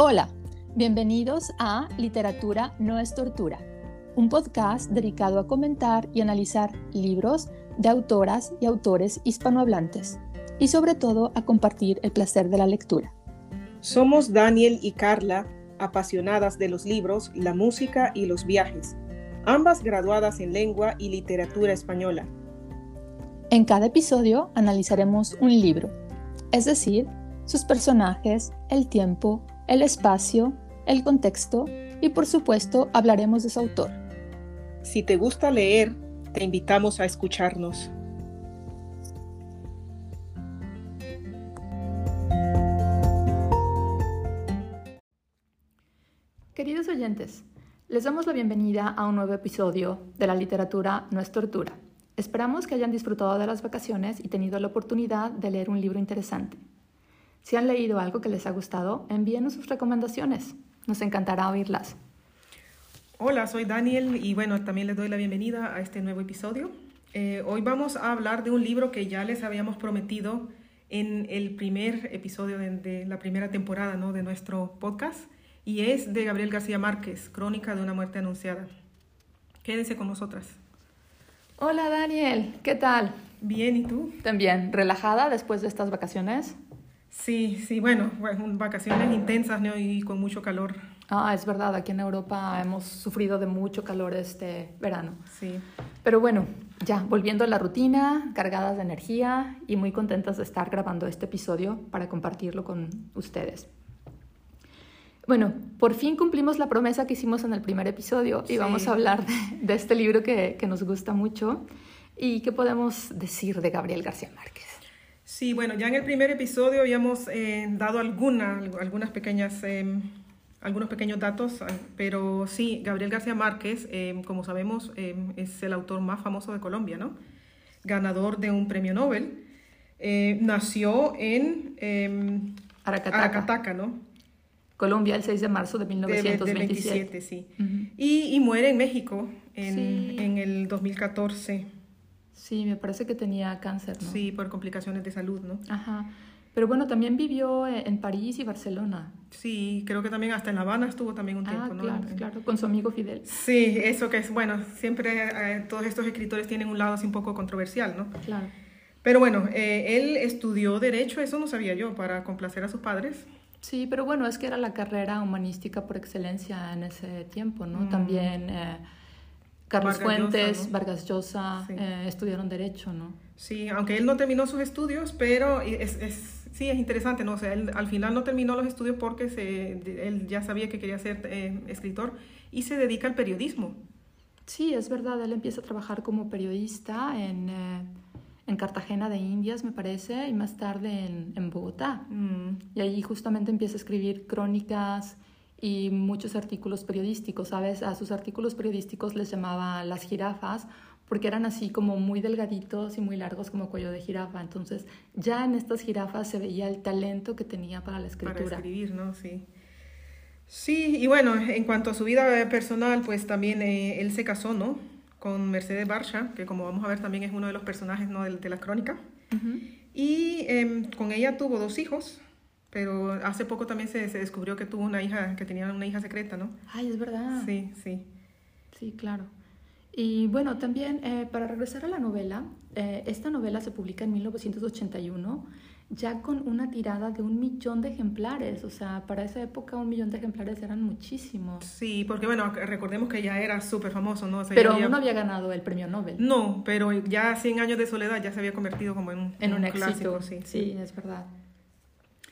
Hola, bienvenidos a Literatura no es tortura, un podcast dedicado a comentar y analizar libros de autoras y autores hispanohablantes y sobre todo a compartir el placer de la lectura. Somos Daniel y Carla, apasionadas de los libros, la música y los viajes, ambas graduadas en lengua y literatura española. En cada episodio analizaremos un libro, es decir, sus personajes, el tiempo, el espacio, el contexto y por supuesto hablaremos de su autor. Si te gusta leer, te invitamos a escucharnos. Queridos oyentes, les damos la bienvenida a un nuevo episodio de La literatura no es tortura. Esperamos que hayan disfrutado de las vacaciones y tenido la oportunidad de leer un libro interesante. Si han leído algo que les ha gustado, envíenos sus recomendaciones. Nos encantará oírlas. Hola, soy Daniel y bueno, también les doy la bienvenida a este nuevo episodio. Eh, hoy vamos a hablar de un libro que ya les habíamos prometido en el primer episodio de, de la primera temporada ¿no? de nuestro podcast y es de Gabriel García Márquez, Crónica de una muerte anunciada. Quédense con nosotras. Hola Daniel, ¿qué tal? Bien, ¿y tú? También, relajada después de estas vacaciones. Sí, sí, bueno, vacaciones intensas ¿no? y con mucho calor. Ah, es verdad, aquí en Europa hemos sufrido de mucho calor este verano. Sí. Pero bueno, ya, volviendo a la rutina, cargadas de energía y muy contentas de estar grabando este episodio para compartirlo con ustedes. Bueno, por fin cumplimos la promesa que hicimos en el primer episodio y vamos a hablar de, este libro que, que, nos gusta mucho y qué podemos decir de Gabriel García Márquez. Sí, bueno, ya en el primer episodio habíamos eh, dado alguna, algunas pequeñas, eh, algunos pequeños datos, pero sí, Gabriel García Márquez, eh, como sabemos, es el autor más famoso de Colombia, ¿no? Ganador de un premio Nobel. nació en Aracataca. Aracataca, ¿no? Colombia el 6 de marzo de 1927. De, sí. y, y, muere en México en, en, el 2014. Sí, me parece que tenía cáncer, ¿no? Sí, por complicaciones de salud, ¿no? Ajá. Pero bueno, también vivió en París y Barcelona. Sí, creo que también hasta en La Habana estuvo también un ah, tiempo, ¿no? Claro, claro, con su amigo Fidel. Sí, eso que es, bueno, siempre eh, todos estos escritores tienen un lado así un poco controversial, ¿no? Claro. Pero bueno, eh, él estudió Derecho, eso no sabía yo, para complacer a sus padres. Sí, pero bueno, es que era la carrera humanística por excelencia en ese tiempo, ¿no? Mm. También eh, Carlos Vargas Fuentes, Llosa, ¿no? Vargas Llosa Sí. eh, estudiaron Derecho, ¿no? Sí, aunque él no terminó sus estudios, pero es, es, sí, es interesante, ¿no? O sea, él al final no terminó los estudios porque se, él ya sabía que quería ser eh, escritor y se dedica al periodismo. Sí, es verdad, él empieza a trabajar como periodista en, eh, en Cartagena de Indias, me parece, y más tarde en, en Bogotá. Mm. Y allí justamente empieza a escribir crónicas y muchos artículos periodísticos, ¿sabes? A sus artículos periodísticos les llamaba las jirafas porque eran así como muy delgaditos y muy largos como cuello de jirafa. Entonces ya en estas jirafas se veía el talento que tenía para la escritura. Para escribir, ¿no? Sí. Sí, y bueno, en cuanto a su vida personal, pues también eh, él se casó, ¿no? Con Mercedes Barsha, que como vamos a ver también es uno de los personajes, ¿no? De, de la crónica. Uh -huh. Y eh, con ella tuvo dos hijos, pero hace poco también se, se, descubrió que tuvo una hija, que tenía una hija secreta, ¿no? Ay, es verdad. Sí, sí. Sí, claro. Y bueno, también eh, para regresar a la novela, eh, esta novela se publica en 1981 ya con una tirada de un millón de ejemplares. O sea, para esa época un millón de ejemplares eran muchísimos. Sí, porque bueno, recordemos que ya era súper famoso, ¿no? O sea, pero había... aún no había ganado el premio Nobel. No, pero ya 100 años de soledad ya se había convertido como en un, en un, un éxito. clásico. Sí, sí, sí, es verdad.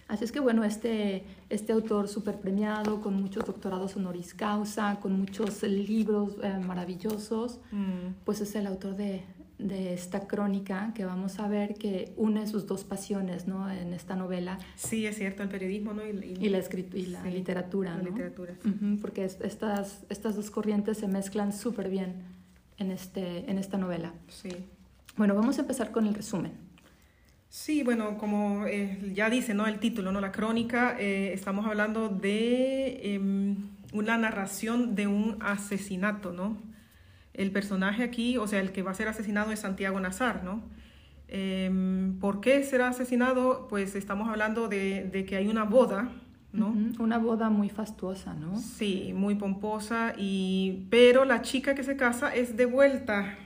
Así es que bueno, este, este autor súper premiado, con muchos doctorados honoris causa, con muchos libros eh, maravillosos, mm. pues es el autor de, de, esta crónica que vamos a ver que une sus dos pasiones ¿no? en esta novela. Sí, es cierto, el periodismo ¿no? y, y, y la, y la sí, literatura. La ¿no? literatura sí. uh -huh, porque es, estas, estas dos corrientes se mezclan súper bien en, este, en esta novela. Sí. Bueno, vamos a empezar con el resumen. Sí, bueno, como eh, ya dice ¿no? el título, ¿no? la crónica, eh, estamos hablando de eh, una narración de un asesinato, ¿no? El personaje aquí, o sea, el que va a ser asesinado es Santiago Nazar, ¿no? ¿Por qué será asesinado? Pues estamos hablando de, de, que hay una boda ¿no? Una boda muy fastuosa, ¿no? Sí, muy pomposa, y, pero la chica que se casa es devuelta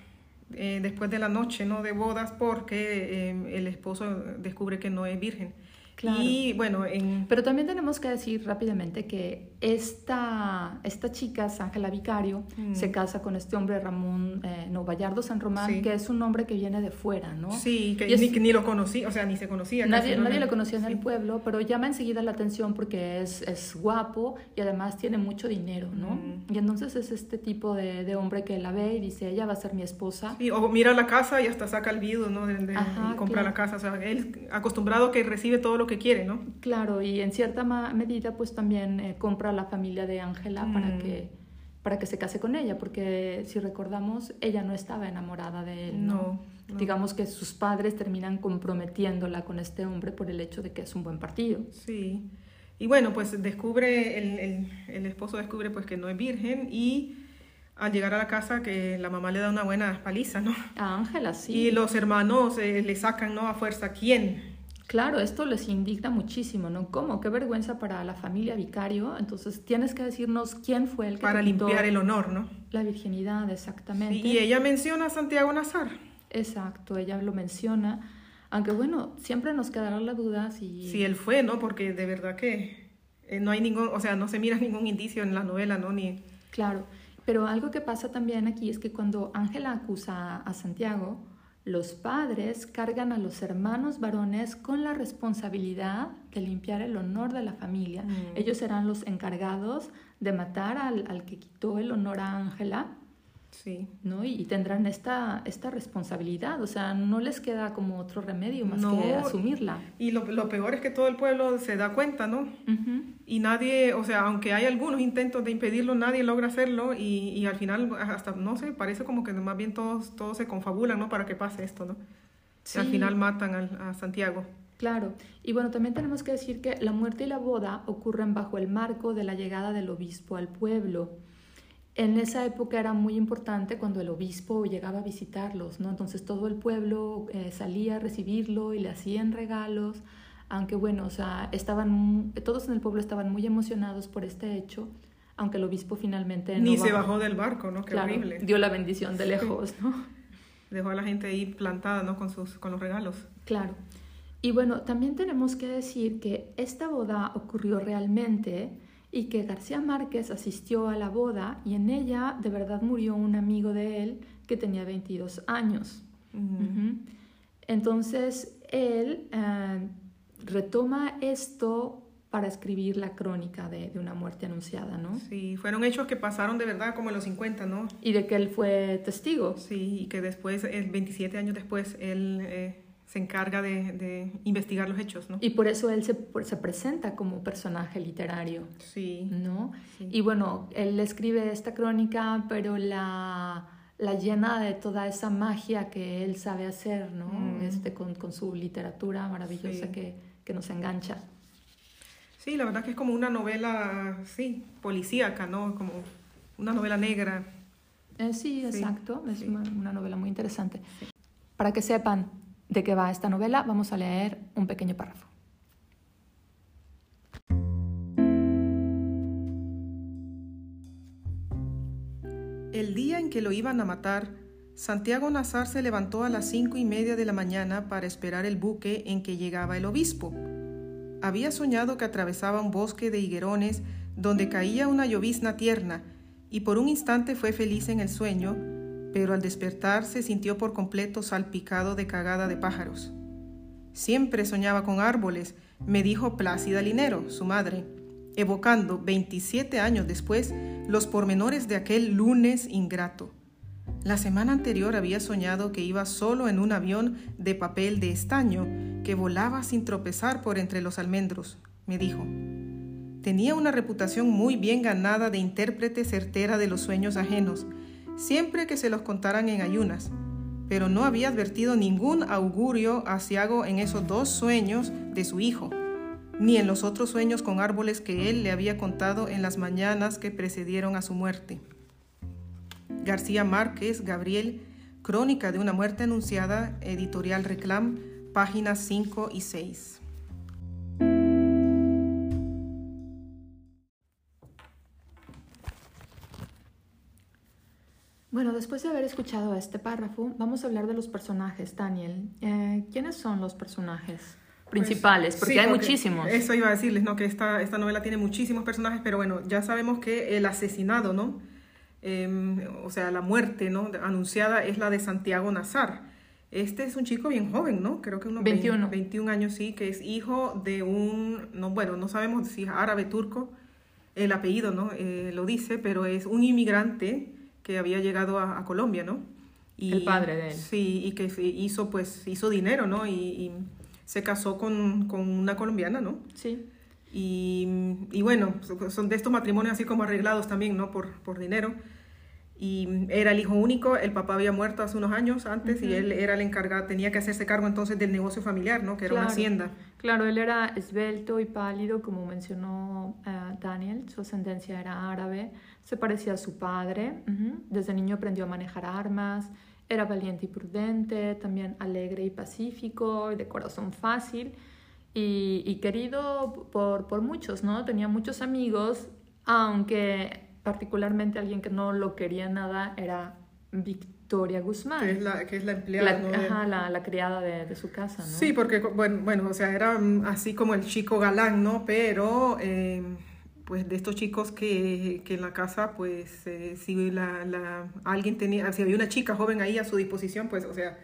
eh, después de la noche, ¿no? De bodas porque eh, el esposo descubre que no es virgen. Y bueno, en... Pero también tenemos que decir rápidamente que esta, esta chica, Ángela Vicario, mm. se casa con este hombre Ramón eh, Novallardo San Román, que es un hombre que viene de fuera, ¿no? Sí, que ni, lo conocía, o sea, ni se conocía. Nadie, nadie lo conocía en el pueblo, pero llama enseguida la atención porque es, es guapo y además tiene mucho dinero, ¿no? Mm. Y entonces es este tipo de, de, hombre que la ve y dice, ella va a ser mi esposa. Sí, o mira la casa y hasta saca el video, ¿no? De, y compra la casa, o sea, él acostumbrado que recibe todo lo que quiere, ¿no? Claro, y en cierta medida pues también eh, compra la familia de Ángela para, mm. que, para que se case con ella, porque si recordamos, ella no estaba enamorada de él, ¿no? Digamos que sus padres terminan comprometiéndola con este hombre por el hecho de que es un buen partido. Sí. Y bueno, pues descubre, el, el, el esposo descubre pues que no es virgen y al llegar a la casa que la mamá le da una buena paliza, ¿no? A Ángela, sí. Y los hermanos eh, le sacan, ¿no? A fuerza, ¿quién? Claro, esto les indigna muchísimo, ¿no? ¿Cómo? Qué vergüenza para la familia Vicario. Entonces tienes que decirnos quién fue el que... Para limpiar el honor, ¿no? La virginidad, exactamente. y ella menciona a Santiago Nazar. Exacto, ella lo menciona. Aunque bueno, siempre nos quedará la duda si... Si él fue, ¿no? Porque de verdad que eh, no hay ningún, o sea, no se mira ningún indicio en la novela, ¿no? Ni... Claro, pero algo que pasa también aquí es que cuando Ángela acusa a Santiago, los padres cargan a los hermanos varones con la responsabilidad de limpiar el honor de la familia. Mm. Ellos serán los encargados de matar al, al que quitó el honor a Ángela Sí. ¿no? Y, tendrán esta, esta responsabilidad, o sea, no les queda como otro remedio más que asumirla. Y lo, lo, peor es que todo el pueblo se da cuenta, ¿no? Y nadie, o sea, aunque hay algunos intentos de impedirlo, nadie logra hacerlo y, y, al final, hasta, no sé, parece como que más bien todos, todos se confabulan, ¿no? Para que pase esto, ¿no? Sí. al final matan a Santiago. Claro, y bueno, también tenemos que decir que la muerte y la boda ocurren bajo el marco de la llegada del obispo al pueblo en esa época era muy importante cuando el obispo llegaba a visitarlos, ¿no? Entonces todo el pueblo eh, salía a recibirlo y le hacían regalos, aunque bueno, o sea, estaban, todos en el pueblo estaban muy emocionados por este hecho, aunque el obispo finalmente... Ni se bajó del barco, ¿no? Qué horrible. Dio la bendición de lejos, ¿no? Dejó a la gente ahí plantada, ¿no? Con, sus, con los regalos. Claro. Y bueno, también tenemos que decir que esta boda ocurrió realmente y que García Márquez asistió a la boda y en ella de verdad murió un amigo de él que tenía 22 años. Entonces él eh, retoma esto para escribir la crónica de, una muerte anunciada, ¿no? Sí, fueron hechos que pasaron de verdad como en los 50, ¿no? Y de que él fue testigo. Sí, y que después, 27 años después, él... Eh, se encarga de, de, investigar los hechos, ¿no? Y por eso él se, se presenta como personaje literario. Sí. ¿No? Y bueno, él escribe esta crónica, pero la, la llena de toda esa magia que él sabe hacer, ¿no? Mm. Este, con, con, su literatura maravillosa que, que, nos engancha. Sí, la verdad que es como una novela, sí, policíaca, ¿no? Como una novela negra. Eh, sí, exacto. Es una, una novela muy interesante. Para que sepan, de qué va esta novela, vamos a leer un pequeño párrafo. El día en que lo iban a matar, Santiago Nazar se levantó a las cinco y media de la mañana para esperar el buque en que llegaba el obispo. Había soñado que atravesaba un bosque de higuerones donde caía una llovizna tierna, y por un instante fue feliz en el sueño, pero al despertar se sintió por completo salpicado de cagada de pájaros. Siempre soñaba con árboles, me dijo Plácida Linero, su madre, evocando 27 años después los pormenores de aquel lunes ingrato. La semana anterior había soñado que iba solo en un avión de papel de estaño que volaba sin tropezar por entre los almendros, me dijo. Tenía una reputación muy bien ganada de intérprete certera de los sueños ajenos, siempre que se los contaran en ayunas, pero no había advertido ningún augurio asiago en esos dos sueños de su hijo, ni en los otros sueños con árboles que él le había contado en las mañanas que precedieron a su muerte. García Márquez, Gabriel, Crónica de una muerte anunciada, editorial Reclam, páginas 5 y 6. Bueno, después de haber escuchado este párrafo, vamos a hablar de los personajes, Daniel. Eh, ¿Quiénes son los personajes principales? Pues, porque sí, hay muchísimos. Eso iba a decirles, ¿no? Que esta, esta novela tiene muchísimos personajes, pero bueno, ya sabemos que el asesinado, ¿no? Em, o sea, la muerte, ¿no? Anunciada es la de Santiago Nazar. Este es un chico bien joven, ¿no? Creo que unos 21. 20, 21 años, sí, que es hijo de un, no, bueno, no sabemos si es árabe, turco, el apellido, ¿no? Eh, lo dice, pero es un inmigrante que había llegado a, a Colombia, ¿no? El padre de él. Sí, y que hizo, pues, hizo dinero, ¿no? Y, y se casó con, con, una colombiana, ¿no? Sí. Y, y, bueno, son de estos matrimonios así como arreglados también, ¿no? Por, por dinero. Y era el hijo único, el papá había muerto hace unos años antes uh -huh. y él era el encargado, tenía que hacerse cargo entonces del negocio familiar, ¿no? Que era claro, una hacienda. Claro, él era esbelto y pálido, como mencionó uh, Daniel, su ascendencia era árabe, se parecía a su padre, uh -huh. desde niño aprendió a manejar armas, era valiente y prudente, también alegre y pacífico, de corazón fácil y, y querido por, por muchos, ¿no? Tenía muchos amigos, aunque particularmente alguien que no lo quería nada era Victoria Guzmán. Que es la, que es la empleada, la, ¿no? Ajá, la, la, criada de, de, su casa, ¿no? Sí, porque, bueno, bueno, o sea, era así como el chico galán, ¿no? Pero, eh, pues, de estos chicos que, que en la casa, pues, eh, si la, la, alguien tenía, si había una chica joven ahí a su disposición, pues, o sea...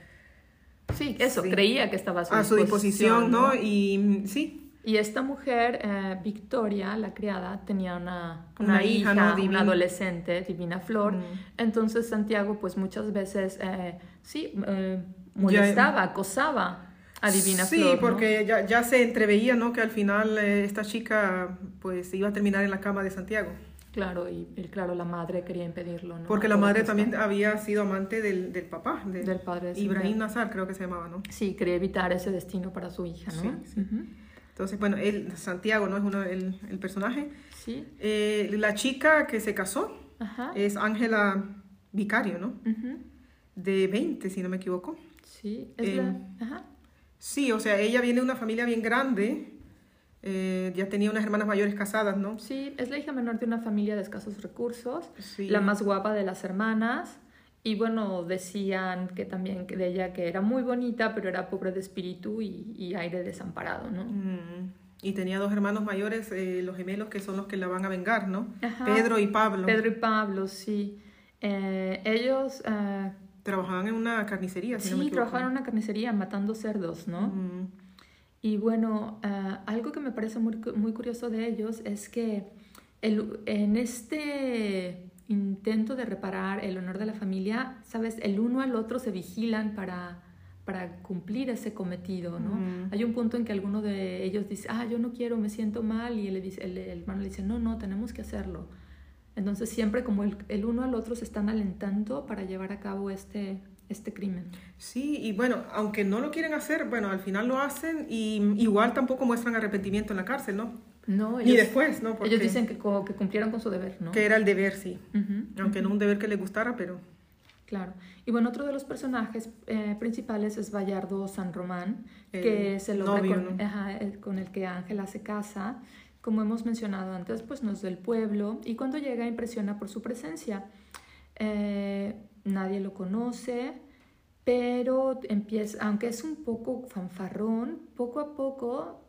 Sí, eso, sí. creía que estaba a su a disposición. su disposición, ¿no? ¿no? Y sí, y esta mujer, eh, Victoria, la criada, tenía una, una, una hija, hija ¿no? una adolescente, Divina Flor. Mm. Entonces Santiago, pues muchas veces, eh, sí, eh, molestaba, ya, acosaba a Divina sí, Flor. Sí, porque ¿no? ya, ya, se entreveía, ¿no? Que al final eh, esta chica, pues, iba a terminar en la cama de Santiago. Claro, y, y, claro, la madre quería impedirlo, ¿no? Porque la madre también había sido amante del, del papá, de, del padre de Ibrahim Nazar, creo que se llamaba, ¿no? Sí, quería evitar ese destino para su hija, ¿no? Sí, sí. Uh -huh. Entonces, bueno, él, Santiago, ¿no? Es uno, el, el personaje. Sí. Eh, la chica que se casó Ajá. es Ángela Vicario, ¿no? Uh -huh. De 20, si no me equivoco. Sí, es eh, la... Ajá. Sí, o sea, ella viene de una familia bien grande. Eh, ya tenía unas hermanas mayores casadas, ¿no? Sí, es la hija menor de una familia de escasos recursos, sí. la más guapa de las hermanas. Y bueno, decían que también de ella que era muy bonita, pero era pobre de espíritu y, y aire desamparado, ¿no? Mm. Y tenía dos hermanos mayores, eh, los gemelos, que son los que la van a vengar, ¿no? Ajá. Pedro y Pablo. Pedro y Pablo, sí. Eh, ellos... Uh, trabajaban en una carnicería, si sí, no me equivoco. trabajaban en una carnicería matando cerdos, ¿no? Mm. Y bueno, uh, algo que me parece muy, muy curioso de ellos es que el, en este intento de reparar el honor de la familia, sabes, el uno al otro se vigilan para, para cumplir ese cometido, ¿no? Hay un punto en que alguno de ellos dice, ah, yo no quiero, me siento mal, y el, el hermano le dice, no, no, tenemos que hacerlo. Entonces siempre como el, el, uno al otro se están alentando para llevar a cabo este, este crimen. Sí, y bueno, aunque no lo quieren hacer, bueno, al final lo hacen y igual tampoco muestran arrepentimiento en la cárcel, ¿no? No, ellos, Ni después, ¿no? Porque ellos dicen que, que, cumplieron con su deber, ¿no? Que era el deber, sí. Uh -huh, aunque uh -huh. no un deber que les gustara, pero... Claro. Y bueno, otro de los personajes eh, principales es Bayardo San Román, el que es el hombre novio, con, ¿no? ajá, el, con el que Ángela se casa. Como hemos mencionado antes, pues no es del pueblo y cuando llega impresiona por su presencia. Eh, nadie lo conoce, pero empieza, aunque es un poco fanfarrón, poco a poco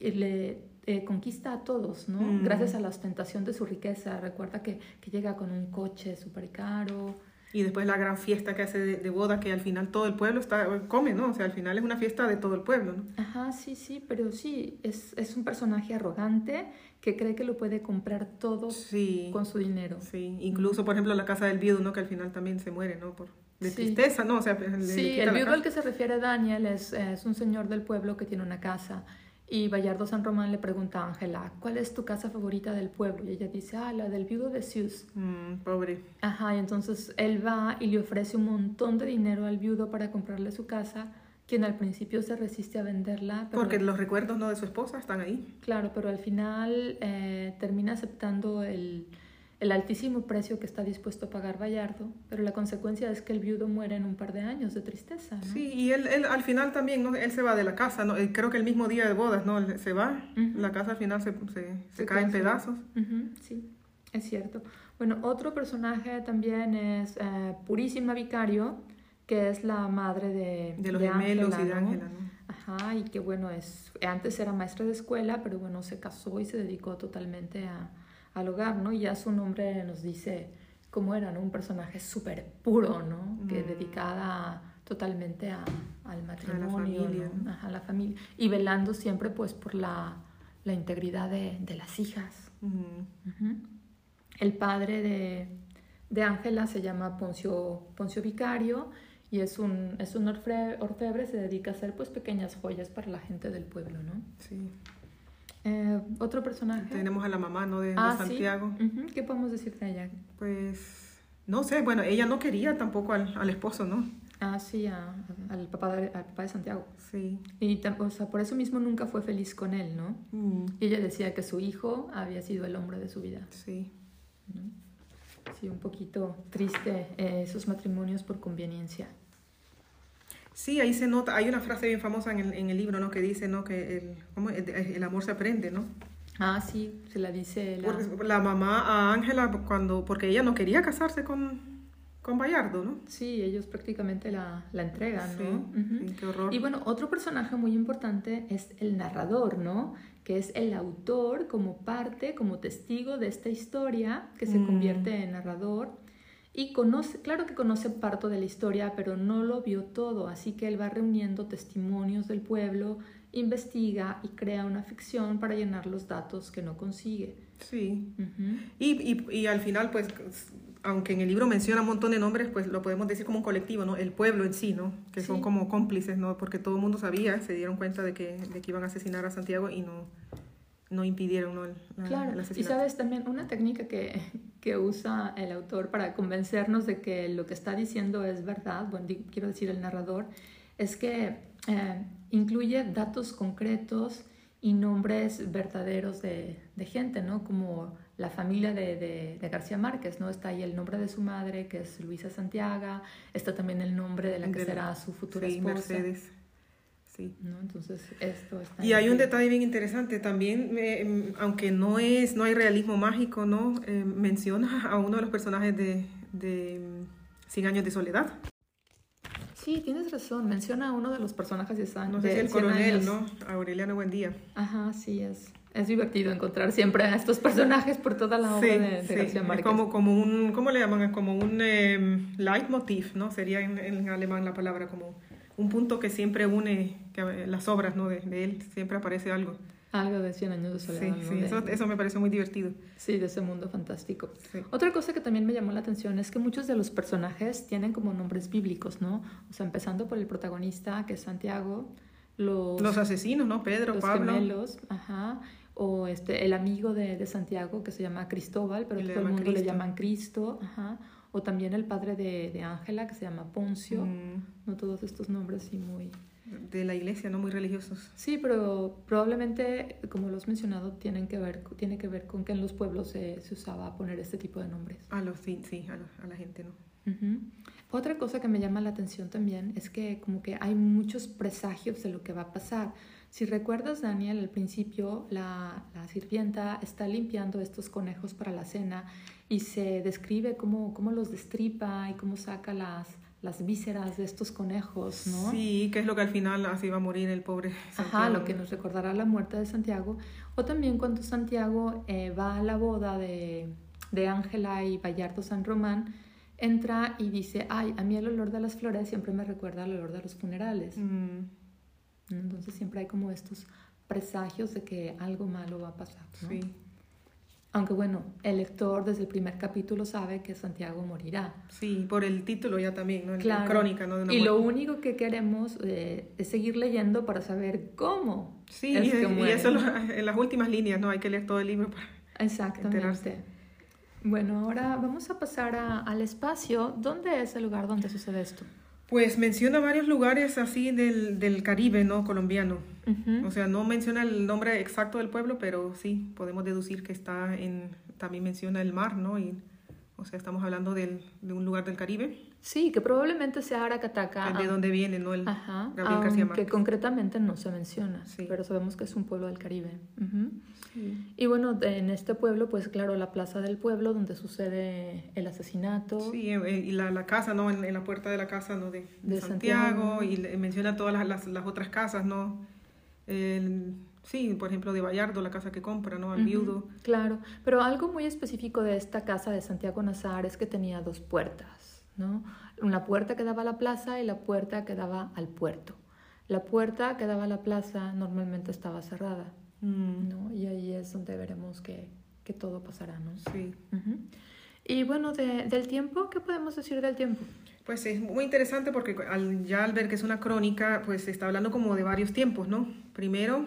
le eh, conquista a todos, ¿no? Mm. Gracias a la ostentación de su riqueza. Recuerda que, que llega con un coche súper caro. Y después la gran fiesta que hace de, de, boda, que al final todo el pueblo está, come, ¿no? O sea, al final es una fiesta de todo el pueblo, ¿no? Ajá, sí, sí, pero sí, es, es un personaje arrogante que cree que lo puede comprar todo sí, con su dinero. Sí, incluso, por ejemplo, la casa del viudo, ¿no? Que al final también se muere, ¿no? Por, de sí. tristeza, ¿no? O sea, le, sí, le el viudo al que se refiere Daniel es, es un señor del pueblo que tiene una casa y Bayardo San Román le pregunta a Ángela, ¿cuál es tu casa favorita del pueblo? Y ella dice, ah, la del viudo de Sius. Mm, pobre. Ajá, y entonces él va y le ofrece un montón de dinero al viudo para comprarle su casa, quien al principio se resiste a venderla. Pero, Porque los recuerdos ¿no? de su esposa están ahí. Claro, pero al final eh, termina aceptando el, el altísimo precio que está dispuesto a pagar Bayardo, pero la consecuencia es que el viudo muere en un par de años de tristeza. ¿no? Sí, y él, él al final también, ¿no? él se va de la casa, ¿no? creo que el mismo día de bodas, ¿no? se va, uh -huh. la casa al final se, se, se, se cae en pedazos. Uh -huh, sí. Es cierto. Bueno, otro personaje también es eh, Purísima Vicario, que es la madre de, De los de gemelos y de. Ángela, ¿no? Ajá, y que bueno, es, antes era maestra de escuela, pero bueno, se casó y se dedicó totalmente a, al hogar, ¿no? Y ya su nombre nos dice cómo era, ¿no? Un personaje súper puro, ¿no? Que Mm. dedicada totalmente a, al matrimonio, familia, ¿no? ¿no? Ajá, a la familia. Y velando siempre, pues, por la, la integridad de, de las hijas. Ujú. El padre de, de Ángela se llama Poncio, Poncio Vicario y es un, es un orfebre, se dedica a hacer pues pequeñas joyas para la gente del pueblo, ¿no? Sí. Eh, Otro personaje. Tenemos a la mamá, ¿no? De, de Ah, sí. Santiago. Ujú, ¿Qué podemos decir de ella? Pues, no sé, bueno, ella no quería tampoco al, al esposo, ¿no? Ah, sí, a- al, papá de, al papá de Santiago. Sí. Y o sea, por eso mismo nunca fue feliz con él, ¿no? Mm, Y ella decía que su hijo había sido el hombre de su vida. sí. ¿no? Sí, un poquito triste eh, esos matrimonios por conveniencia. Sí, ahí se nota, hay una frase bien famosa en el, en el libro, ¿no? Que dice, ¿no? Que el, ¿cómo? el, el amor se aprende, ¿no? Ah, sí, se la dice la... La mamá a Ángela, cuando, porque ella no quería casarse con, con Bayardo, ¿no? Sí, ellos prácticamente la, la entregan, Sí, ¿no? Sí, qué horror. Y bueno, otro personaje muy importante es el narrador, ¿no? Que es el autor como parte, como testigo de esta historia, que se Mm. convierte en narrador. Y conoce, claro que conoce parte de la historia, pero no lo vio todo, así que él va reuniendo testimonios del pueblo, investiga y crea una ficción para llenar los datos que no consigue. Sí. Ujú. Y, y, y al final, pues, aunque en el libro menciona un montón de nombres, pues lo podemos decir como un colectivo, ¿no? El pueblo en sí, ¿no? Que son Sí. como cómplices, ¿no? Porque todo el mundo sabía, se dieron cuenta de que, de que iban a asesinar a Santiago y no, no impidieron, ¿no? La- Claro, el y asesinato. sabes también una técnica que, que usa el autor para convencernos de que lo que está diciendo es verdad, bueno, quiero decir el narrador, es que eh, incluye datos concretos y nombres verdaderos de, de gente, ¿no? Como la familia de, de- de García Márquez, ¿no? Está ahí el nombre de su madre, que es Luisa Santiago, está también el nombre de la que será su futura Sí, esposa. Mercedes. Sí. ¿no? Entonces, esto está Y hay un detalle bien interesante también, eh, em, aunque no es, no hay realismo mágico, ¿no? Eh, menciona a uno de los personajes de, de em, Cien años de soledad. Sí, tienes razón. Menciona a uno de los personajes de San. No sé si el 100 coronel, años. ¿no? Aureliano Buendía. Ajá, sí, es, es divertido encontrar siempre a estos personajes por toda la obra Sí, de, de sí, García Márquez. como, como un, ¿cómo le llaman? Es Como un eh, leitmotiv, ¿no? Sería en, en alemán la palabra, como un punto que siempre une que, eh, las obras, ¿no? De, de él, siempre aparece algo. Algo de 100 años de Sí, soledad. sí, De- eso, eso me parece muy divertido. sí, de ese mundo fantástico. Sí. Otra cosa que también me llamó la atención es que muchos de los personajes tienen como nombres bíblicos, ¿no? O sea, empezando por el protagonista, que es Santiago, los, Los asesinos, ¿no? Pedro, los Pablo. gemelos, ajá, o este, el amigo de, de Santiago que se llama Cristóbal, pero le todo el mundo le Cristo. llaman Cristo, ajá, o también el padre de, de Ángela que se llama Poncio, Mm, no todos estos nombres sí muy... de la iglesia, ¿no? Muy religiosos. Sí, pero probablemente, como lo has mencionado, tienen que ver, tiene que ver con que en los pueblos se, se usaba poner este tipo de nombres. A los, sí, sí, a, la- a la gente, ¿no? Otra cosa que me llama la atención también es que como que hay muchos presagios de lo que va a pasar. Si recuerdas, Daniel, al principio la, la sirvienta está limpiando estos conejos para la cena y se describe cómo, cómo los destripa y cómo saca las, las vísceras de estos conejos, ¿no? Sí, que es lo que al final así va a morir el pobre Ajá, Santiago, lo que ¿no? nos recordará la muerte de Santiago. O también cuando Santiago eh, va a la boda de de Ángela y Bayardo San Román, entra y dice, ay, a mí el olor de las flores siempre me recuerda al olor de los funerales. Mm, Entonces siempre hay como estos presagios de que algo malo va a pasar. ¿no? sí, Aunque bueno, el lector desde el primer capítulo sabe que Santiago morirá. sí, por el título ya también, ¿no? Claro. Crónica, ¿no? De una Y lo muerte. único que queremos eh, es seguir leyendo para saber cómo. Sí, es y, que y muere, eso ¿no? lo- en las últimas líneas, ¿no? Hay que leer todo el libro para... Exactamente. enterarse. Bueno, ahora vamos a pasar a- al espacio. ¿Dónde es el lugar donde sucede esto? Pues menciona varios lugares así del, del Caribe, ¿no? Colombiano. Ujú. O sea, no menciona el nombre exacto del pueblo, pero sí, podemos deducir que está en... También menciona el mar, ¿no? Y O sea, estamos hablando del, de un lugar del Caribe. Sí, que probablemente sea Aracataca. De donde viene, ¿no? El Ajá, Gabriel García Márquez. concretamente no se menciona, Sí. pero sabemos que es un pueblo del Caribe. Y bueno, en este pueblo, pues claro, la plaza del pueblo donde sucede el asesinato. Sí, eh, y la, la casa, ¿no? En, en la puerta de la casa, ¿no? De, de De Santiago, Santiago. y menciona todas las, las, las otras casas, ¿no? El- sí, por ejemplo, de Vallardo, la casa que compra, ¿no? Al viudo. Claro, pero algo muy específico de esta casa de Santiago Nazar es que tenía dos puertas, ¿no? Una puerta que daba a la plaza y la puerta que daba al puerto. La puerta que daba a la plaza normalmente estaba cerrada, Mm, ¿no? Y ahí es donde veremos que, que todo pasará, ¿no? sí. Y bueno, de- del tiempo, ¿qué podemos decir del tiempo? Pues es muy interesante porque al, ya al ver que es una crónica, pues se está hablando como de varios tiempos, ¿no? Primero,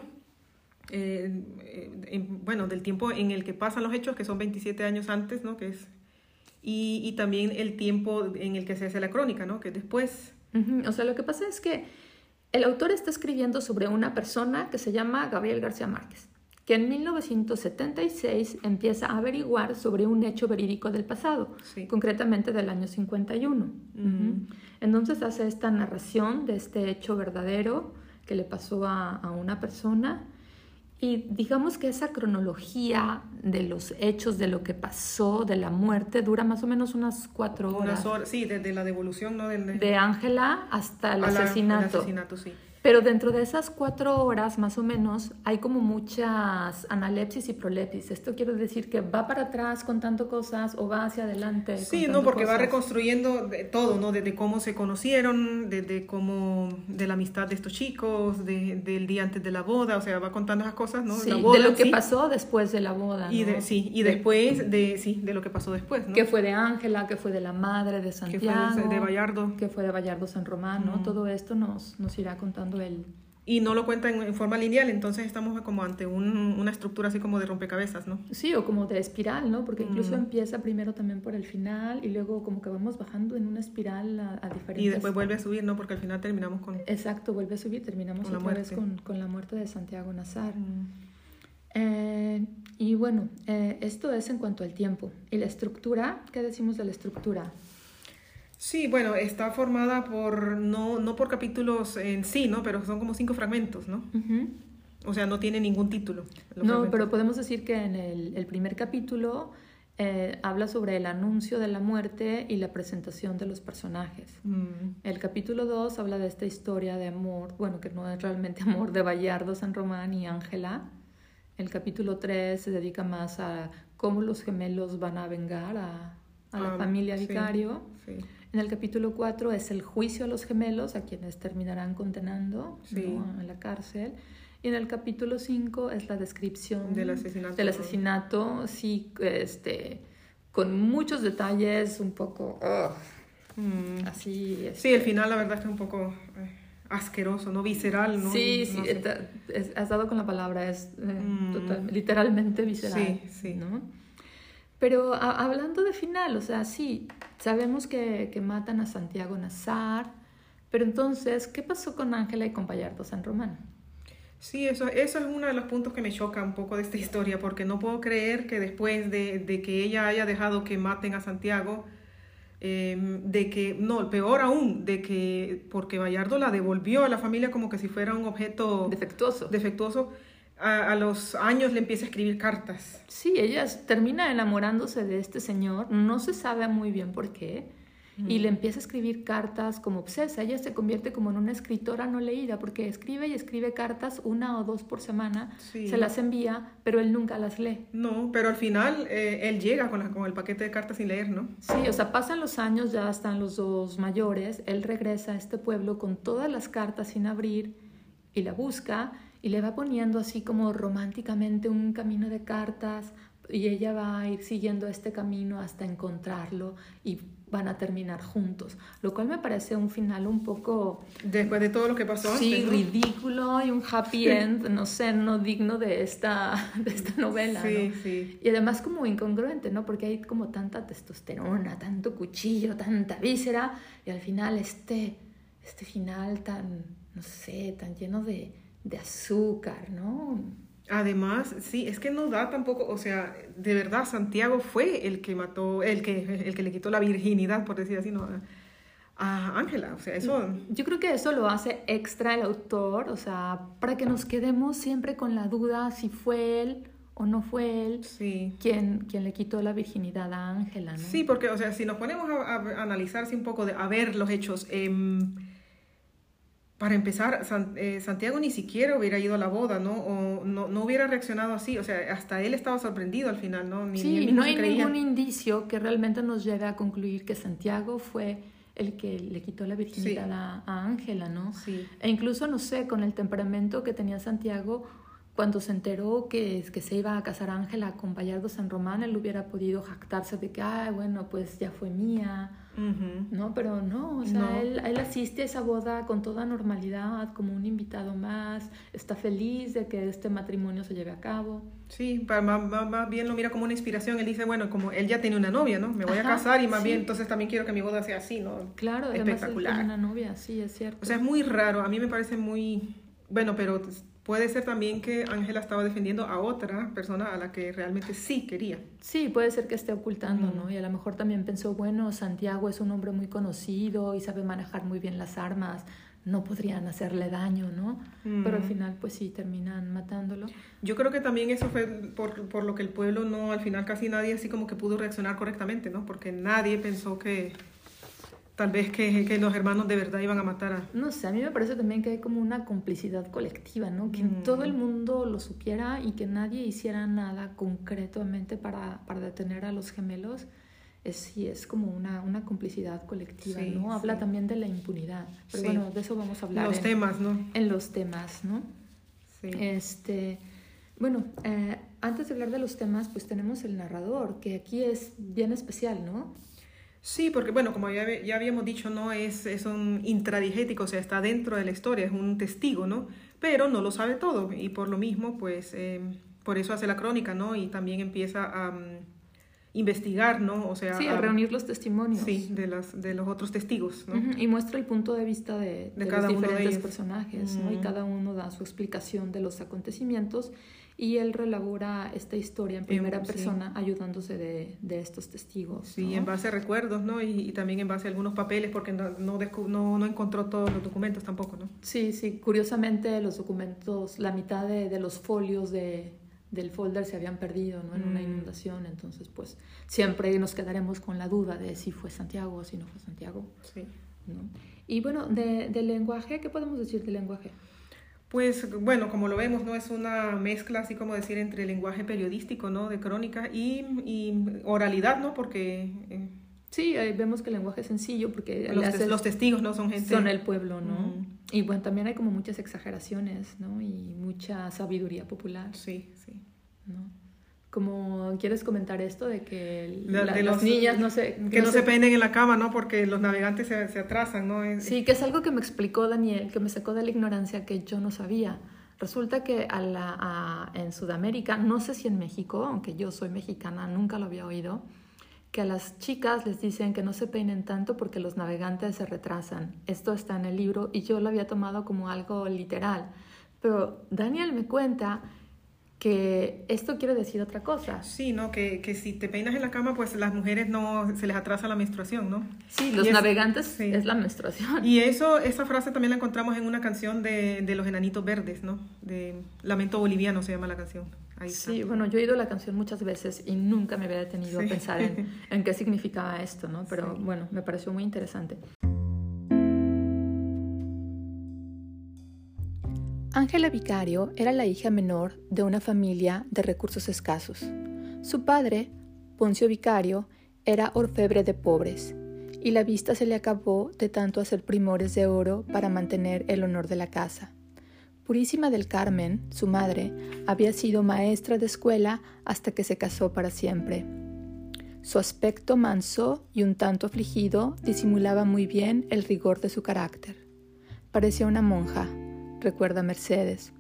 eh, eh, en- bueno, del tiempo en el que pasan los hechos, que son 27 años antes, ¿no? Que es, y, y también el tiempo en el que se hace la crónica, ¿no? Que es después. Ujú, O sea, lo que pasa es que el autor está escribiendo sobre una persona que se llama Gabriel García Márquez, que en 1976 empieza a averiguar sobre un hecho verídico del pasado, Sí. concretamente del año 51. Ujú. Ujú. Entonces hace esta narración de este hecho verdadero que le pasó a, a una persona y digamos que esa cronología de los hechos, de lo que pasó, de la muerte, dura más o menos unas cuatro horas. Unas horas, sí, desde la devolución, ¿no? Del, De Ángela hasta el a la- asesinato. el asesinato, sí. Pero dentro de esas cuatro horas, más o menos, hay como muchas analepsis y prolepsis. Esto quiere decir que va para atrás contando cosas o va hacia adelante. Sí, no, porque va reconstruyendo de todo, ¿no? Desde cómo se conocieron, desde cómo, de la amistad de estos chicos, de- del día antes de la boda, o sea, va contando esas cosas, ¿no? Sí, la boda de lo que sí, pasó después de la boda. Y de, ¿no? sí, y De- después de, sí, de lo que pasó después, ¿no? Que fue de Ángela, que fue de la madre de Que fue Santiago. de, de Vallardo. Que fue de Vallardo San Román, ¿no? Mm. Todo esto nos, nos irá contando Y no lo cuenta en, en forma lineal, entonces estamos como ante un- una estructura así como de rompecabezas, ¿no? Sí, o como de espiral, ¿no? Porque incluso Mm. empieza primero también por el final y luego como que vamos bajando en una espiral a, a diferentes... Y después vuelve a subir, ¿no? Porque al final terminamos con... Exacto, vuelve a subir, terminamos Con la otra vez muerte. con, con la muerte de Santiago Nazar. Mm. Eh, y bueno, eh, esto es en cuanto al tiempo. ¿Y la estructura? ¿Qué decimos de la estructura? Sí, bueno, está formada por, no, no por capítulos en sí, ¿no? Pero son como cinco fragmentos, ¿no? O sea, no tiene ningún título. No, fragmentos. pero podemos decir que en el, el primer capítulo eh, habla sobre el anuncio de la muerte y la presentación de los personajes. Mm, El capítulo 2 habla de esta historia de amor, bueno, que no es realmente amor, de Bayardo, San Román y Ángela. El capítulo 3 se dedica más a cómo los gemelos van a vengar a, a la Ah, familia sí. Vicario. sí. En el capítulo 4 es el juicio a los gemelos, a quienes terminarán condenando Sí. ¿no? en la cárcel. Y en el capítulo 5 es la descripción Del asesinato. del asesinato, sí, este, con muchos detalles, un poco Mm. así. este, Sí, el final la verdad es que es un poco eh, asqueroso, ¿no? Visceral, ¿no? Sí, No sí, sé. está- has dado con la palabra, es eh, Mm. total- literalmente visceral. Sí, sí. ¿no? Pero a- hablando de final, o sea, sí, sabemos que, que matan a Santiago Nazar, pero entonces, ¿qué pasó con Ángela y con Bayardo San Román? Sí, eso, eso es uno de los puntos que me choca un poco de esta historia, porque no puedo creer que después de, de que ella haya dejado que maten a Santiago, eh, de que, no, peor aún, de que, porque Bayardo la devolvió a la familia como que si fuera un objeto Defectuoso. defectuoso, a, a los años le empieza a escribir cartas. Sí, ella termina enamorándose de este señor, no se sabe muy bien por qué, y le empieza a escribir cartas como obsesa. Ella se convierte como en una escritora no leída, porque escribe y escribe cartas una o dos por semana, Sí. se las envía, pero él nunca las lee. No, pero al final eh, él llega con, la- con el paquete de cartas sin leer, ¿no? Sí, o sea, pasan los años, ya están los dos mayores, él regresa a este pueblo con todas las cartas sin abrir y la busca y le va poniendo así como románticamente un camino de cartas y ella va a ir siguiendo este camino hasta encontrarlo y van a terminar juntos, lo cual me parece un final un poco Después de todo lo que pasó sí, antes, ¿no? ridículo y un happy end, no sé, no digno de esta, de esta novela. Sí, ¿no? sí. Y además como incongruente, ¿no? Porque hay como tanta testosterona, tanto cuchillo, tanta víscera, y al final este, este final tan, no sé, tan lleno de, de azúcar, ¿no? Además, sí, es que no da tampoco, o sea, de verdad Santiago fue el que mató, el que, el que le quitó la virginidad, por decir así, ¿no? a Ángela, o sea, eso... Yo creo que eso lo hace extra el autor, o sea, para que nos quedemos siempre con la duda si fue él o no fue él sí. quien, quien le quitó la virginidad a Ángela, ¿no? Sí, porque, o sea, si nos ponemos a, a analizarse un poco, de, a ver los hechos, eh, para empezar, eh, Santiago ni siquiera hubiera ido a la boda, ¿no? O no, no, hubiera reaccionado así, o sea, hasta él estaba sorprendido al final, ¿no? Ni, sí, no hay ningún indicio que realmente nos lleve a concluir que Santiago fue el que le quitó la virginidad a Ángela, ¿no? Sí. E incluso, no sé, con el temperamento que tenía Santiago, cuando se enteró que, que se iba a casar Ángela con Bayardo San Román, él hubiera podido jactarse de que, ay, bueno, pues ya fue mía, ¿no? Pero no, o sea, Él, él, asiste a esa boda con toda normalidad, como un invitado más, está feliz de que este matrimonio se lleve a cabo. Sí, para, más, bien lo mira como una inspiración, él dice, bueno, como él ya tiene una novia, ¿no? Me voy a casar y más bien, entonces también quiero que mi boda sea así, ¿no? Claro, espectacular. Una novia, sí, es cierto. O sea, es muy raro, a mí me parece muy, bueno, pero Puede ser también que Ángela estaba defendiendo a otra persona a la que realmente sí quería. Sí, puede ser que esté ocultando, ¿no? Y a lo mejor también pensó, bueno, Santiago es un hombre muy conocido y sabe manejar muy bien las armas, no podrían hacerle daño, ¿no? Pero al final, pues sí, terminan matándolo. Yo creo que también eso fue por, por lo que el pueblo no, al final casi nadie así como que pudo reaccionar correctamente, ¿no? Porque nadie pensó que tal vez que, que, los hermanos de verdad iban a matar a... No sé, a mí me parece también que hay como una complicidad colectiva, ¿no? Que mm. todo el mundo lo supiera y que nadie hiciera nada concretamente para, para detener a los gemelos. Es, sí, es como una, una complicidad colectiva, ¿no? Habla también de la impunidad. Pero bueno, de eso vamos a hablar. Los temas, ¿no? En los temas, ¿no? Sí. Este, bueno, eh, antes de hablar de los temas, pues tenemos el narrador, que aquí es bien especial, ¿no? Sí, porque bueno, como ya, ya habíamos dicho, no es, es un intradigético, o sea, está dentro de la historia, es un testigo, ¿no? Pero no lo sabe todo y por lo mismo, pues, em, por eso hace la crónica, ¿no? Y también empieza a mm, investigar, ¿no? O sea, sí, a, reunir los testimonios. Sí, de, las, de los otros testigos, ¿no? Y muestra el punto de vista de, de, cada los diferentes personajes, ¿no? Y cada uno da su explicación de los acontecimientos y él relabora esta historia en primera persona ayudándose de, de, estos testigos. Sí, en base a recuerdos, ¿no? Y, también en base a algunos papeles, porque no, no, no, encontró todos los documentos tampoco, ¿no? Sí, sí, curiosamente los documentos, la mitad de, de los folios de, del folder se habían perdido, ¿no? En una mm. inundación, entonces pues siempre nos quedaremos con la duda de si fue Santiago o si no fue Santiago. Sí. ¿no? Y bueno, de, del lenguaje, ¿qué podemos decir del lenguaje? Pues bueno, como lo vemos, no es una mezcla, así como decir, entre lenguaje periodístico, ¿no? De crónica y, y oralidad, ¿no? Porque... Eh, sí, vemos que el lenguaje es sencillo porque... Los, los testigos, ¿no? Son gente... Son el pueblo, ¿no? Y bueno, también hay como muchas exageraciones, ¿no? Y mucha sabiduría popular. Sí, sí. ¿no? Como quieres comentar esto de que las niñas no se... Que, no, se, peinen en la cama, ¿no? Porque los navegantes se, se atrasan, ¿no? sí, que es algo que me explicó Daniel, que me sacó de la ignorancia que yo no sabía. Resulta que a la, en Sudamérica, no sé si en México, aunque yo soy mexicana, nunca lo había oído, que a las chicas les dicen que no se peinen tanto porque los navegantes se retrasan. Esto está en el libro y yo lo había tomado como algo literal. Pero Daniel me cuenta que esto quiere decir otra cosa. Sí, ¿no? Que, que, si te peinas en la cama, pues las mujeres no se les atrasa la menstruación, ¿no? Sí, los navegantes es la menstruación. Y eso, esa frase también la encontramos en una canción de, de los enanitos verdes, ¿no? De Lamento Boliviano se llama la canción. Ahí sí, bueno, yo he oído la canción muchas veces y nunca me había detenido a pensar en, en, qué significaba esto, ¿no? Pero bueno, me pareció muy interesante. Ángela Vicario era la hija menor de una familia de recursos escasos. Su padre, Poncio Vicario, era orfebre de pobres, y la vista se le acabó de tanto hacer primores de oro para mantener el honor de la casa. Purísima del Carmen, su madre, había sido maestra de escuela hasta que se casó para siempre. Su aspecto manso y un tanto afligido disimulaba muy bien el rigor de su carácter. Parecía una monja, recuerda Mercedes.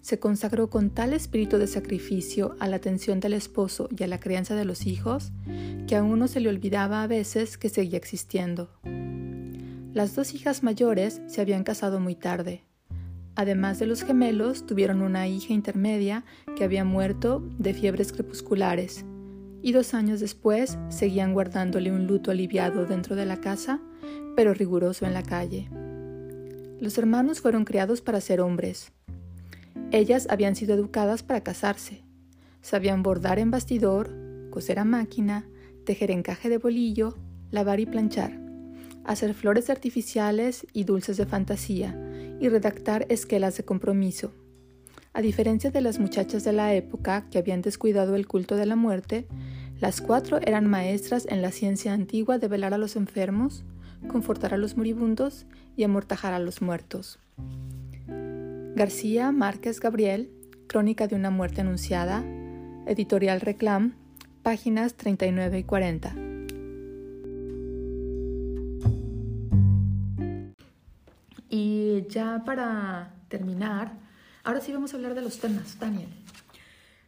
Se consagró con tal espíritu de sacrificio a la atención del esposo y a la crianza de los hijos que a uno se le olvidaba a veces que seguía existiendo. Las dos hijas mayores se habían casado muy tarde. Además de los gemelos, tuvieron una hija intermedia que había muerto de fiebres crepusculares, y dos años después seguían guardándole un luto aliviado dentro de la casa, pero riguroso en la calle. Los hermanos fueron criados para ser hombres. Ellas habían sido educadas para casarse. Sabían bordar en bastidor, coser a máquina, tejer encaje de bolillo, lavar y planchar, hacer flores artificiales y dulces de fantasía, y redactar esquelas de compromiso. A diferencia de las muchachas de la época que habían descuidado el culto de la muerte, las cuatro eran maestras en la ciencia antigua de velar a los enfermos, confortar a los moribundos y amortajar a los muertos. García Márquez Gabriel, Crónica de una muerte anunciada, Editorial Reclam, páginas 39 y 40. Ya para terminar, ahora sí vamos a hablar de los temas, Daniel.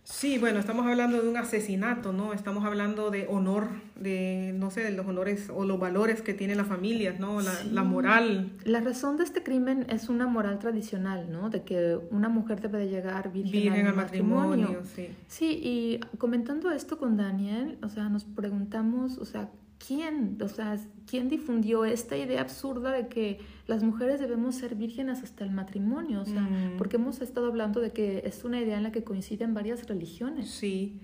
Sí, bueno, estamos hablando de un asesinato, ¿no? Estamos hablando de honor, de, no sé, de los honores o los valores que tienen las familias, ¿no? La, la, moral. La razón de este crimen es una moral tradicional, ¿no? De que una mujer debe de llegar virgen, al, matrimonio. Sí. sí, y comentando esto con Daniel, o sea, nos preguntamos, o sea, ¿quién? O sea, ¿quién difundió esta idea absurda de que las mujeres debemos ser vírgenes hasta el matrimonio? O sea, mm. porque hemos estado hablando de que es una idea en la que coinciden varias religiones. Sí,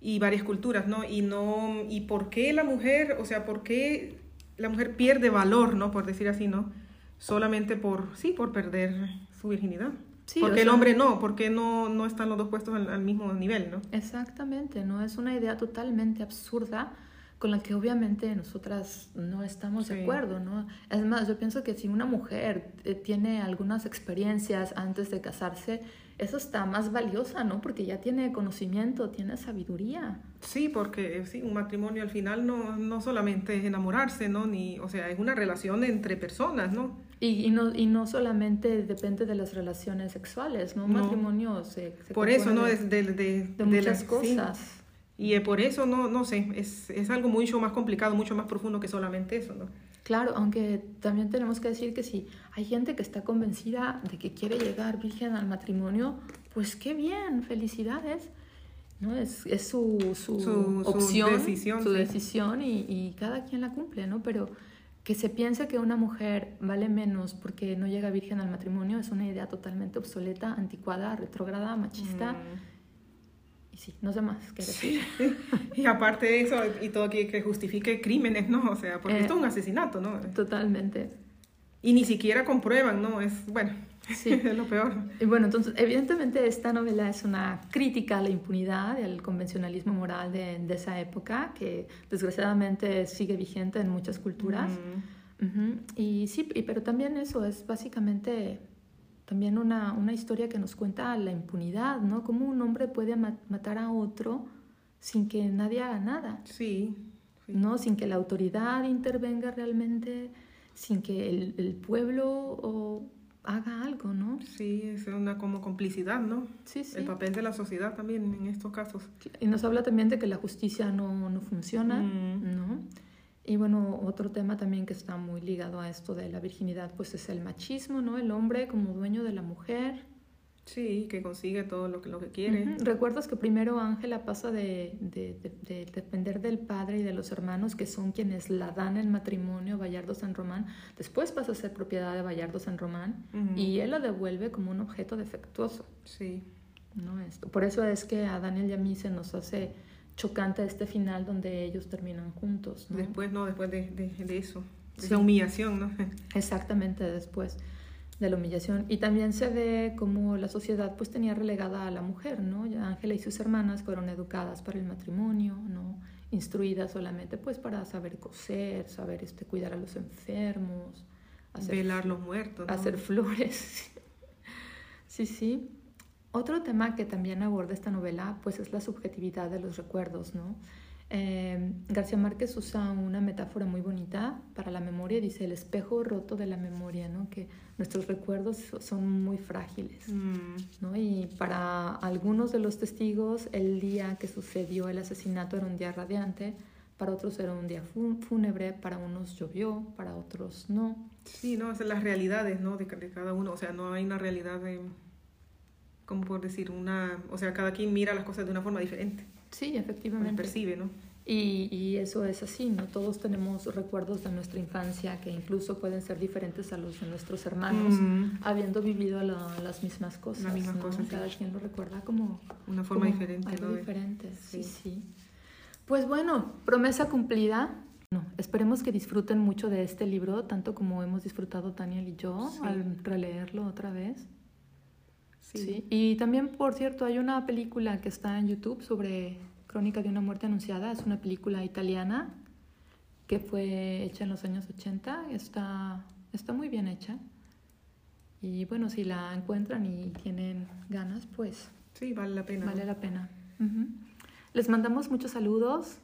y varias culturas, ¿no? Y no, y por qué la mujer, o sea, por qué la mujer pierde valor, ¿no? Por decir así, ¿no? Solamente por, sí, por perder su virginidad. Sí, porque el hombre no, porque no, no están los dos puestos al, al mismo nivel, ¿no? Exactamente, ¿no? Es una idea totalmente absurda con la que obviamente nosotras no estamos de acuerdo, ¿no? Es más, yo pienso que si una mujer eh, tiene algunas experiencias antes de casarse, eso está más valiosa, ¿no? Porque ya tiene conocimiento, tiene sabiduría. Sí, porque sí, un matrimonio al final no, no solamente es enamorarse, ¿no? Ni, o sea, es una relación entre personas, ¿no? Y, y, no, y no solamente depende de las relaciones sexuales, ¿no? Un matrimonio se, Por eso, ¿no? Es de, de, de, muchas cosas. Y por eso, no, no sé, es, es, algo mucho más complicado, mucho más profundo que solamente eso, ¿no? Claro, aunque también tenemos que decir que si hay gente que está convencida de que quiere llegar virgen al matrimonio, pues qué bien, felicidades. ¿no? Es, es su, su, su, opción, su decisión, su decisión y, y, cada quien la cumple, ¿no? Pero que se piense que una mujer vale menos porque no llega virgen al matrimonio es una idea totalmente obsoleta, anticuada, retrógrada, machista. Mm sí, no sé más qué decir. Y aparte de eso, y todo que, que justifique crímenes, ¿no? O sea, porque esto es un eh, asesinato, ¿no? Totalmente. Y ni siquiera comprueban, ¿no? Es, bueno, sí. es lo peor. Y bueno, entonces, evidentemente esta novela es una crítica a la impunidad y al convencionalismo moral de, de esa época, que desgraciadamente sigue vigente en muchas culturas. Y sí, pero también eso es básicamente también una, una, historia que nos cuenta la impunidad, ¿no? Cómo un hombre puede matar a otro sin que nadie haga nada. Sí, ¿No? Sin que la autoridad intervenga realmente, sin que el, el pueblo haga algo, ¿no? Sí, es una como complicidad, ¿no? Sí, sí. El papel de la sociedad también en estos casos. Y nos habla también de que la justicia no, no funciona, mm. ¿no? Y bueno, otro tema también que está muy ligado a esto de la virginidad, pues es el machismo, ¿no? El hombre como dueño de la mujer. Sí, que consigue todo lo que, lo que quiere. ¿Recuerdas que primero Ángela pasa de, de, de, depender del padre y de los hermanos, que son quienes la dan en matrimonio, Bayardo San Román? Después pasa a ser propiedad de Bayardo San Román y él la devuelve como un objeto defectuoso. Sí. ¿No? Esto. Por eso es que a Daniel y a mí se nos hace chocante este final donde ellos terminan juntos. Después, no, después de, de, eso, de esa humillación, ¿no? Exactamente, después de la humillación. Y también se ve como la sociedad pues tenía relegada a la mujer, ¿no? Ya Ángela y sus hermanas fueron educadas para el matrimonio, ¿no? Instruidas solamente pues para saber coser, saber este, cuidar a los enfermos. Hacer, Velar los muertos. Hacer flores. sí, sí. Otro tema que también aborda esta novela pues es la subjetividad de los recuerdos, ¿no? Eh, García Márquez usa una metáfora muy bonita para la memoria, dice el espejo roto de la memoria, ¿no? que nuestros recuerdos son muy frágiles. Mm. ¿no? Y para algunos de los testigos el día que sucedió el asesinato era un día radiante, para otros era un día fúnebre, para unos llovió, para otros no. Sí, no, son las realidades, ¿no? De, de, cada uno, o sea, no hay una realidad de, ¿cómo puedo decir? Una, o sea, cada quien mira las cosas de una forma diferente. Sí, efectivamente. percibe, ¿no? Y, y, eso es así, ¿no? Todos tenemos recuerdos de nuestra infancia que incluso pueden ser diferentes a los de nuestros hermanos, habiendo vivido las mismas cosas. Las mismas cosas. Cada quien lo recuerda como... Una forma diferente, algo ¿no? diferente, sí, sí. Pues bueno, promesa cumplida. No, esperemos que disfruten mucho de este libro, tanto como hemos disfrutado Daniel y yo al releerlo otra vez. Sí. Y también, por cierto, hay una película que está en YouTube sobre Crónica de una muerte anunciada. Es una película italiana que fue hecha en los años 80. Está, está muy bien hecha. Y bueno, si la encuentran y tienen ganas, pues... Sí, vale la pena. Vale la pena. Les mandamos muchos saludos.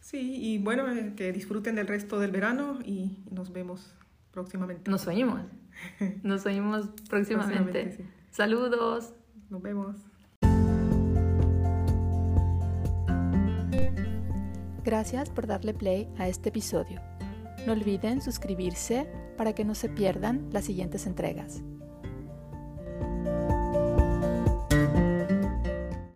Sí, y bueno, eh, que disfruten del resto del verano y nos vemos próximamente. Nos oímos. Nos oímos próximamente. Saludos. Nos vemos. Gracias por darle play a este episodio. No olviden suscribirse para que no se pierdan las siguientes entregas.